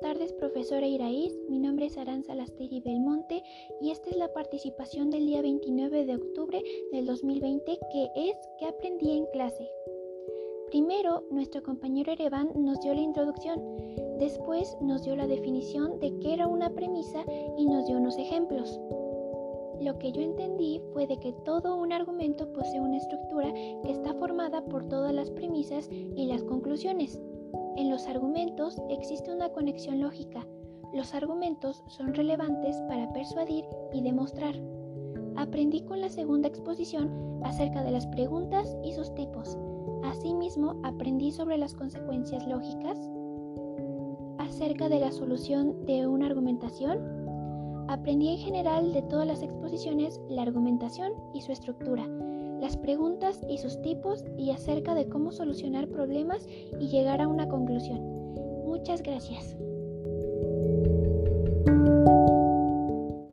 tardes, profesora Iraíz. Mi nombre es Aranza Lastiri Belmonte y esta es la participación del día 29 de octubre del 2020 que es ¿Qué aprendí en clase? Primero, nuestro compañero Erevan nos dio la introducción, después nos dio la definición de qué era una premisa y nos dio unos ejemplos. Lo que yo entendí fue de que todo un argumento posee una estructura que está formada por todas las premisas y las conclusiones. En los argumentos existe una conexión lógica. Los argumentos son relevantes para persuadir y demostrar. Aprendí con la segunda exposición acerca de las preguntas y sus tipos. Asimismo, aprendí sobre las consecuencias lógicas, acerca de la solución de una argumentación. Aprendí en general de todas las exposiciones la argumentación y su estructura las preguntas y sus tipos y acerca de cómo solucionar problemas y llegar a una conclusión. Muchas gracias.